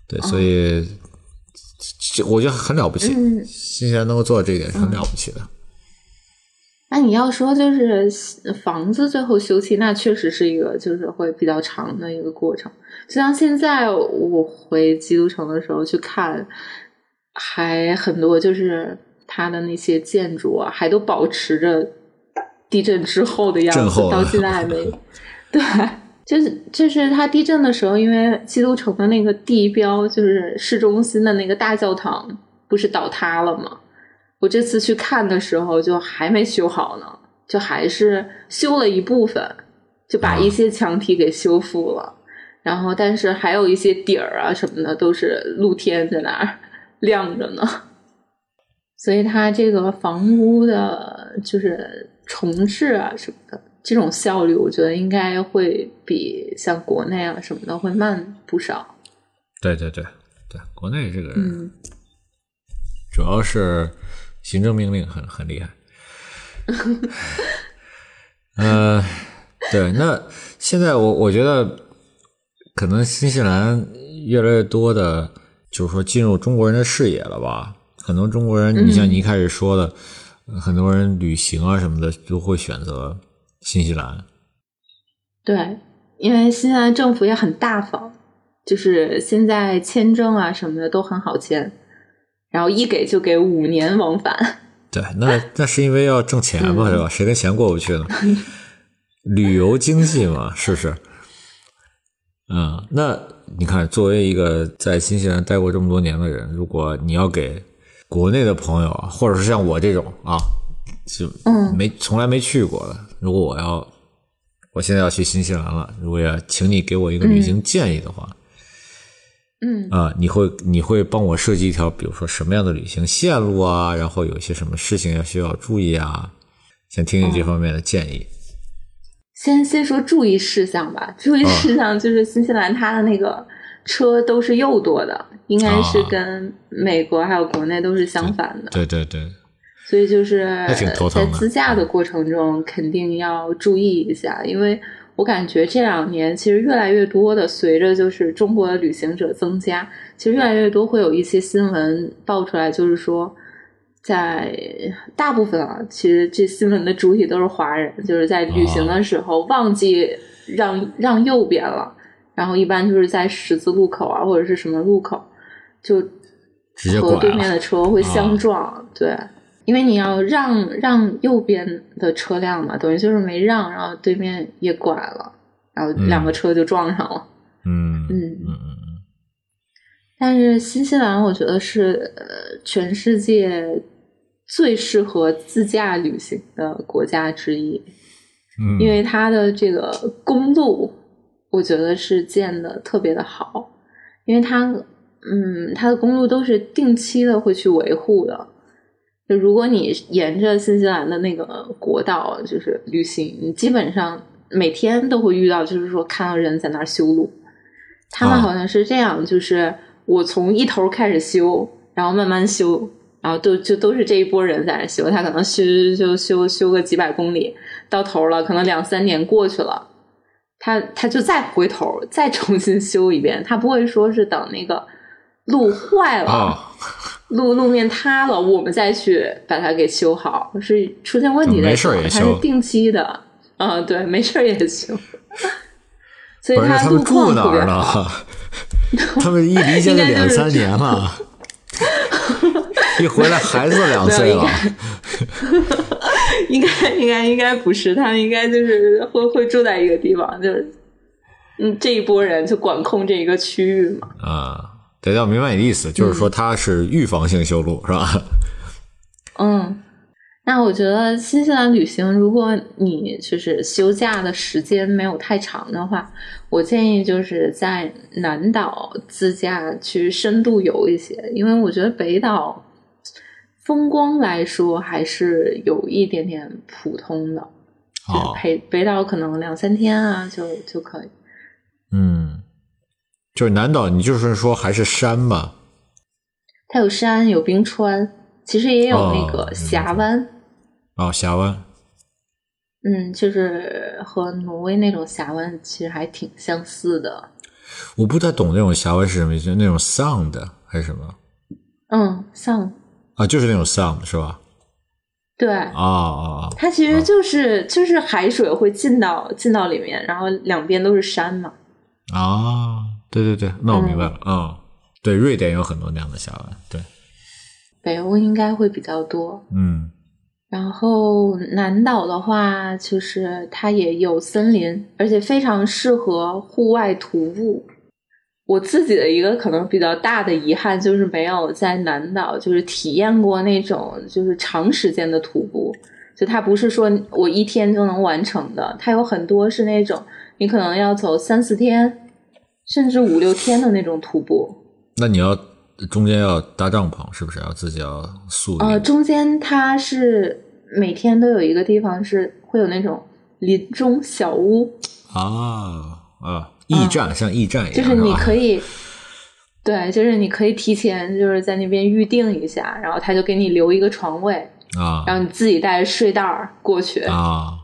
对，所以这我觉得很了不起，新西兰能够做到这一点是很了不起的。那你要说就是房子最后修葺，那确实是一个就是会比较长的一个过程。就像现在我回基督城的时候去看，还很多就是它的那些建筑啊，还都保持着地震之后的样子，到现在还没。对，就是就是它地震的时候，因为基督城的那个地标就是市中心的那个大教堂不是倒塌了吗？我这次去看的时候，就还没修好呢，就还是修了一部分，就把一些墙体给修复了，然后但是还有一些底儿啊什么的都是露天在那儿亮着呢，所以它这个房屋的就是重置啊什么的，这种效率我觉得应该会比像国内啊什么的会慢不少。对对对对，国内这个嗯主要是行政命令很很厉害。呃，对，那现在我我觉得可能新西兰越来越多的，就是说进入中国人的视野了吧？很多中国人，你像你一开始说的，呃很多人旅行啊什么的都会选择新西兰。对，因为新西兰政府也很大方，就是现在签证啊什么的都很好签，然后一给就给五年往返。对，那那是因为要挣钱嘛，对吧？谁跟钱过不去呢？旅游经济嘛，是不是？嗯，那你看，作为一个在新西兰待过这么多年的人，如果你要给国内的朋友啊，或者是像我这种啊，就嗯。没从来没去过的，如果我要我现在要去新西兰了，如果要请你给我一个旅行建议的话，嗯。啊，你会你会帮我设计一条，比如说什么样的旅行线路啊，然后有一些什么事情要需要注意啊，想听听这方面的建议。先先说注意事项吧，注意事项就是新西兰它的那个车都是右舵的，应该是啊。跟美国还有国内都是相反的，对对对，所以就是在自驾的过程中肯定要注意一下，因为我感觉这两年其实越来越多的随着就是中国的旅行者增加，其实越来越多会有一些新闻爆出来，就是说。在大部分啊，其实这新闻的主体都是华人，就是在旅行的时候忘记让让右边了，然后一般就是在十字路口啊或者是什么路口，就和对面。的车会相撞，对，因为你要让让右边的车辆嘛，等于就是没让，然后对面也拐了，然后两个车就撞上了。嗯嗯嗯，但是新西兰我觉得是呃全世界最适合自驾旅行的国家之一，嗯因为它的这个公路，我觉得是建的特别的好，因为它，嗯，它的公路都是定期的会去维护的。就如果你沿着新西兰的那个国道就是旅行，你基本上每天都会遇到，就是说看到人在那儿修路。他们啊。好像是这样，就是我从一头开始修，然后慢慢修，然后都就都是这一波人在那修，他可能修修修修个几百公里，到头了，可能两三年过去了，他他就再回头再重新修一遍，他不会说是等那个路坏了，哦，路路面塌了，我们再去把它给修好，是出现问题的没事儿修，也修它是定期的，啊，对，没事儿也修，所以他们住哪况特别儿好。呢？他们一离现在应该就是两三年了，一回来孩子两岁了。应该 应该应该不是，他们应该就是会会住在一个地方，就是嗯这一波人就管控这一个区域嘛。啊，对，要明白你的意思，就是说它是预防性修路，是吧？嗯，那我觉得新西兰旅行，如果你就是休假的时间没有太长的话，我建议就是在南岛自驾去深度游一些，因为我觉得北岛风光来说还是有一点点普通的，就北北岛可能两三天啊就就可以。嗯，就是南岛，你就是说还是山吗？它有山有冰川，其实也有那哦个峡湾。哦，峡湾。嗯，就是和挪威那种峡湾其实还挺相似的。我不太懂那种峡湾是什么意思，那种 sound 还是什么嗯，，sound 啊？就是那种 sound 是吧？对，啊啊啊！它其实就是、就是海水会进到进到里面，然后两边都是山嘛。啊，对对对，那我明白了。嗯，对，瑞典有很多那样的峡湾。对，北欧应该会比较多。嗯然后南岛的话，就是它也有森林，而且非常适合户外徒步。我自己的一个可能比较大的遗憾就是没有在南岛就是体验过那种就是长时间的徒步，就它不是说我一天就能完成的，它有很多是那种你可能要走三四天，甚至五六天的那种徒步。那你要中间要搭帐篷，是不是要自己要宿呃，中间它是每天都有一个地方是会有那种林中小屋，啊啊，驿站、像驿站一样，就是你可以，对，就是你可以提前就是在那边预定一下，然后他就给你留一个床位，啊然后你自己带着睡袋过去。啊，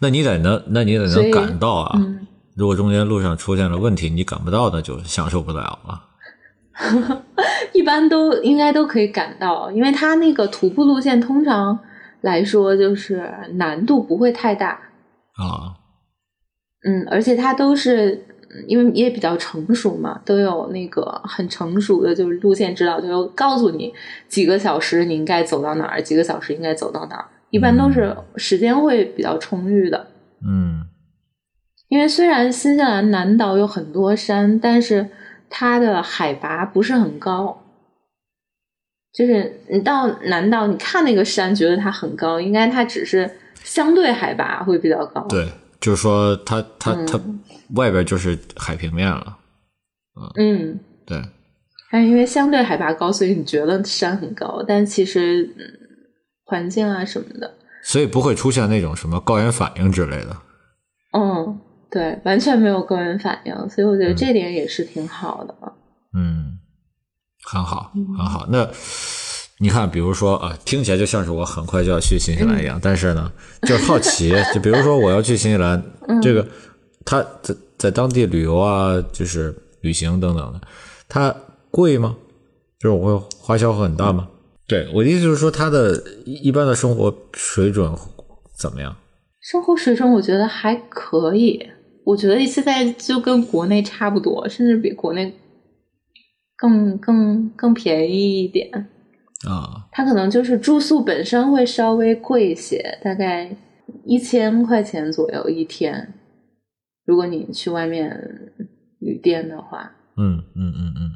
那你得能，那你得能赶到啊。嗯，如果中间路上出现了问题，你赶不到，那就享受不了了。一般都应该都可以赶到，因为它那个徒步路线通常来说就是难度不会太大，啊嗯，而且它都是嗯因为也比较成熟嘛，都有那个很成熟的，就是路线指导，就告诉你几个小时你应该走到哪儿，几个小时应该走到哪儿，一般都是时间会比较充裕的。嗯因为虽然新西兰南岛有很多山，但是它的海拔不是很高。就是你到南岛，你看那个山，觉得它很高，应该它只是相对海拔会比较高。，对，就是说它它嗯它外边就是海平面了。嗯，对，但是因为相对海拔高，所以你觉得山很高，但其实嗯环境啊什么的，所以不会出现那种什么高原反应之类的。嗯，对，完全没有个人反应，所以我觉得这点也是挺好的。嗯，很好，很好。那你看，比如说啊，听起来就像是我很快就要去新西兰一样，但是呢，就是好奇，就比如说我要去新西兰，这个它在在当地旅游啊，就是旅行等等的，它贵吗？就是我会花销会很大吗？对我的意思就是说，它的一一般的生活水准怎么样？生活水准我觉得还可以，我觉得现在就跟国内差不多，甚至比国内更更更便宜一点。啊，它可能就是住宿本身会稍微贵一些，大概一千块钱左右一天。如果你去外面旅店的话，嗯嗯嗯嗯，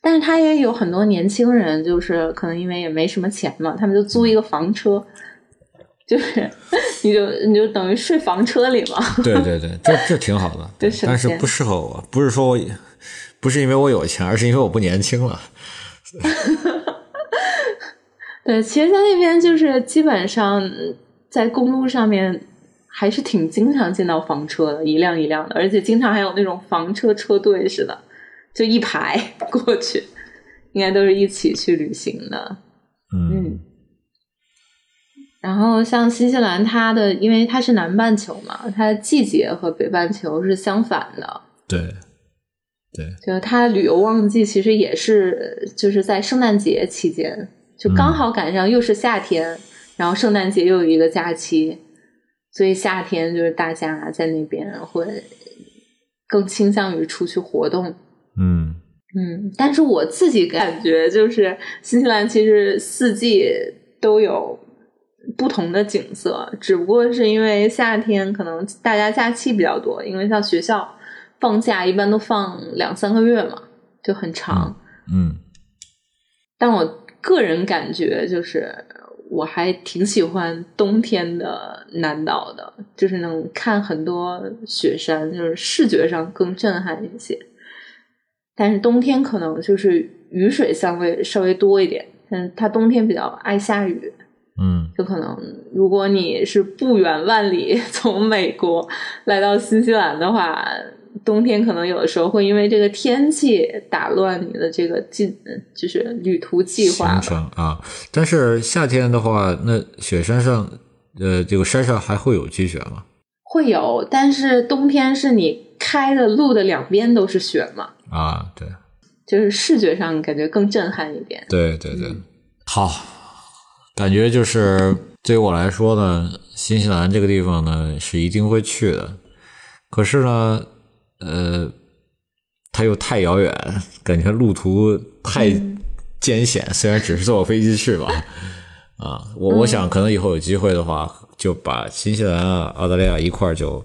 但是他也有很多年轻人，就是可能因为也没什么钱嘛，他们就租一个房车，就是你就你就等于睡房车里嘛。对对对，这这挺好的，对但是不适合我，不是说我不是因为我有钱，而是因为我不年轻了。对，其实，在那边就是基本上在公路上面还是挺经常见到房车的，一辆一辆的，而且经常还有那种房车车队似的，就一排 过去，应该都是一起去旅行的。嗯，然后像新西兰，它的因为它是南半球嘛，它的季节和北半球是相反的，对对，就它旅游旺季其实也是就是在圣诞节期间，就刚好赶上又是夏天，然后圣诞节又有一个假期，所以夏天就是大家在那边会更倾向于出去活动。嗯嗯，但是我自己感觉就是新西兰其实四季都有不同的景色，只不过是因为夏天可能大家假期比较多，因为像学校放假一般都放两三个月嘛，就很长。嗯但我个人感觉就是，我还挺喜欢冬天的南岛的，就是能看很多雪山，就是视觉上更震撼一些。但是冬天可能就是雨水相对稍微多一点，嗯它冬天比较爱下雨，嗯就可能如果你是不远万里 从美国来到新西兰的话，冬天可能有的时候会因为这个天气打乱你的这个计，就是旅途计划行。程啊。但是夏天的话，那雪山上，呃，这个山上还会有积雪吗？会有，但是冬天是你开的路的两边都是雪嘛，啊，对就是视觉上感觉更震撼一点。对对对，好，感觉就是对于我来说呢，新西兰这个地方呢是一定会去的，可是呢，呃，它又太遥远，感觉路途太艰险。虽然只是坐飞机去吧，啊，我我想可能以后有机会的话，就把新西兰啊、澳大利亚一块儿就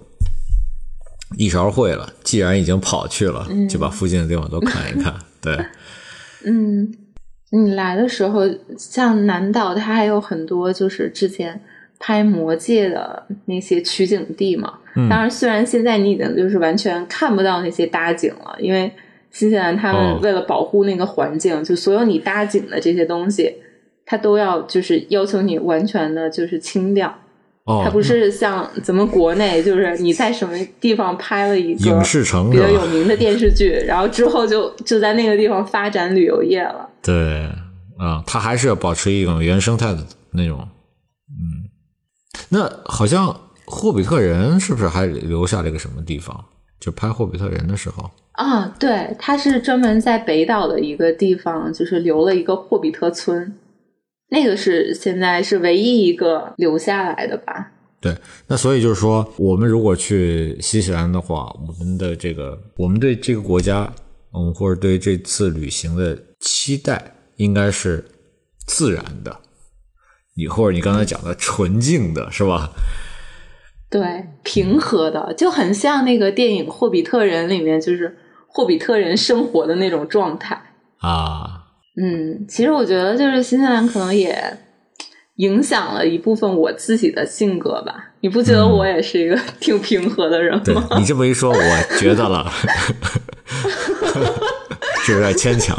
一勺烩了。既然已经跑去了，就把附近的地方都看一看。对，嗯，你来的时候，像南岛，它还有很多就是之前拍《魔戒》的那些取景地嘛。嗯当然，虽然现在你已经就是完全看不到那些搭景了，因为新西兰他哦们为了保护那个环境，就所有你搭景的这些东西，它都要就是要求你完全的就是清掉。哦，它不是像咱们国内，就是你在什么地方拍了一个影视城比？较有名的电视剧，然后之后就就在那个地方发展旅游业了。对，啊、它还是要保持一种原生态的那种，嗯。那好像霍比特人是不是还留下了一个什么地方？就拍霍比特人的时候，啊，对，他是专门在北岛的一个地方，就是留了一个霍比特村，那个是现在是唯一一个留下来的吧？对，那所以就是说，我们如果去新西兰的话，我们的这个，我们对这个国家，嗯，或者对这次旅行的期待，应该是自然的，你或者你刚才讲的纯净的，是吧？对，平和的，就很像那个电影《霍比特人》里面，就是霍比特人生活的那种状态。啊，嗯，其实我觉得就是新西兰可能也影响了一部分我自己的性格吧。你不觉得我也是一个 挺平和的人对吗？你这么一说，我觉得了，是有点牵强。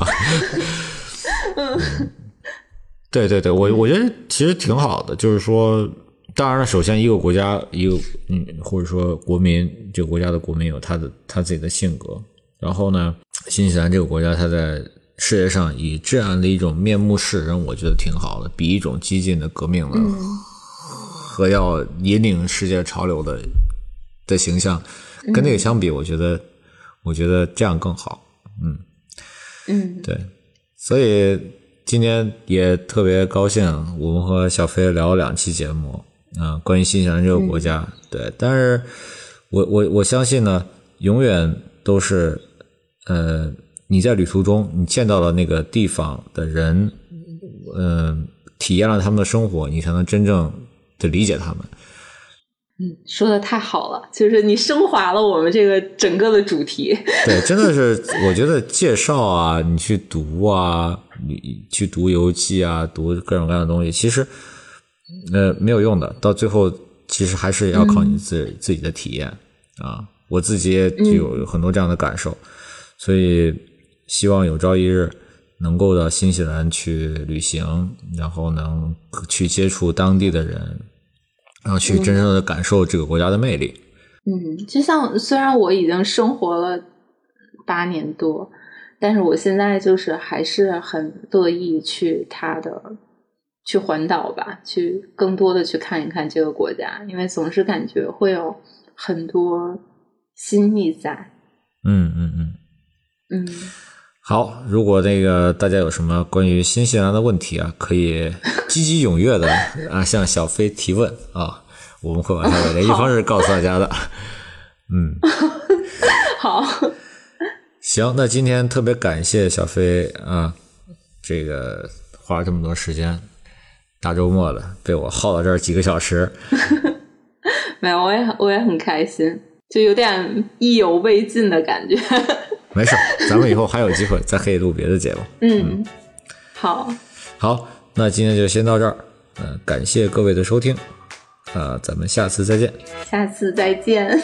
对对对，我我觉得其实挺好的，就是说当然了，首先一个国家一个嗯，或者说国民这个国家的国民有他的他自己的性格，然后呢，新西兰这个国家它在世界上以这样的一种面目示人，我觉得挺好的，比一种激进的革命的、和要引领世界潮流的的形象，跟那个相比，我觉得我觉得这样更好。嗯嗯，对，所以今天也特别高兴，我们和小飞聊了两期节目啊、关于新西兰这个国家。对，但是我我我相信呢，永远都是呃，你在旅途中你见到了那个地方的人，嗯、体验了他们的生活，你才能真正的理解他们。嗯说的太好了，就是你升华了我们这个整个的主题。对，真的是，我觉得介绍啊，你去读啊，你去读游记啊，读各种各样的东西，其实呃没有用的，到最后其实还是要靠你自、自己的体验啊。我自己也有很多这样的感受，所以希望有朝一日能够到新西兰去旅行，然后能去接触当地的人，然后去真正的感受这个国家的魅力。嗯，就像虽然我已经生活了八年多，但是我现在就是还是很乐意去它的去环岛吧，去更多的去看一看这个国家，因为总是感觉会有很多新意在。嗯嗯嗯。嗯，好，如果那个大家有什么关于新西兰的问题啊，可以积极踊跃的啊向小飞提问啊，我们会把他的联系方式告诉大家的。嗯，好，行，那今天特别感谢小飞啊，这个花了这么多时间，大周末的被我耗到这儿几个小时，没有，我也我也很开心，就有点意犹未尽的感觉。没事，咱们以后还有机会再可以录别的节目。嗯，好，好，那今天就先到这儿，呃，感谢各位的收听，啊、咱们下次再见。下次再见。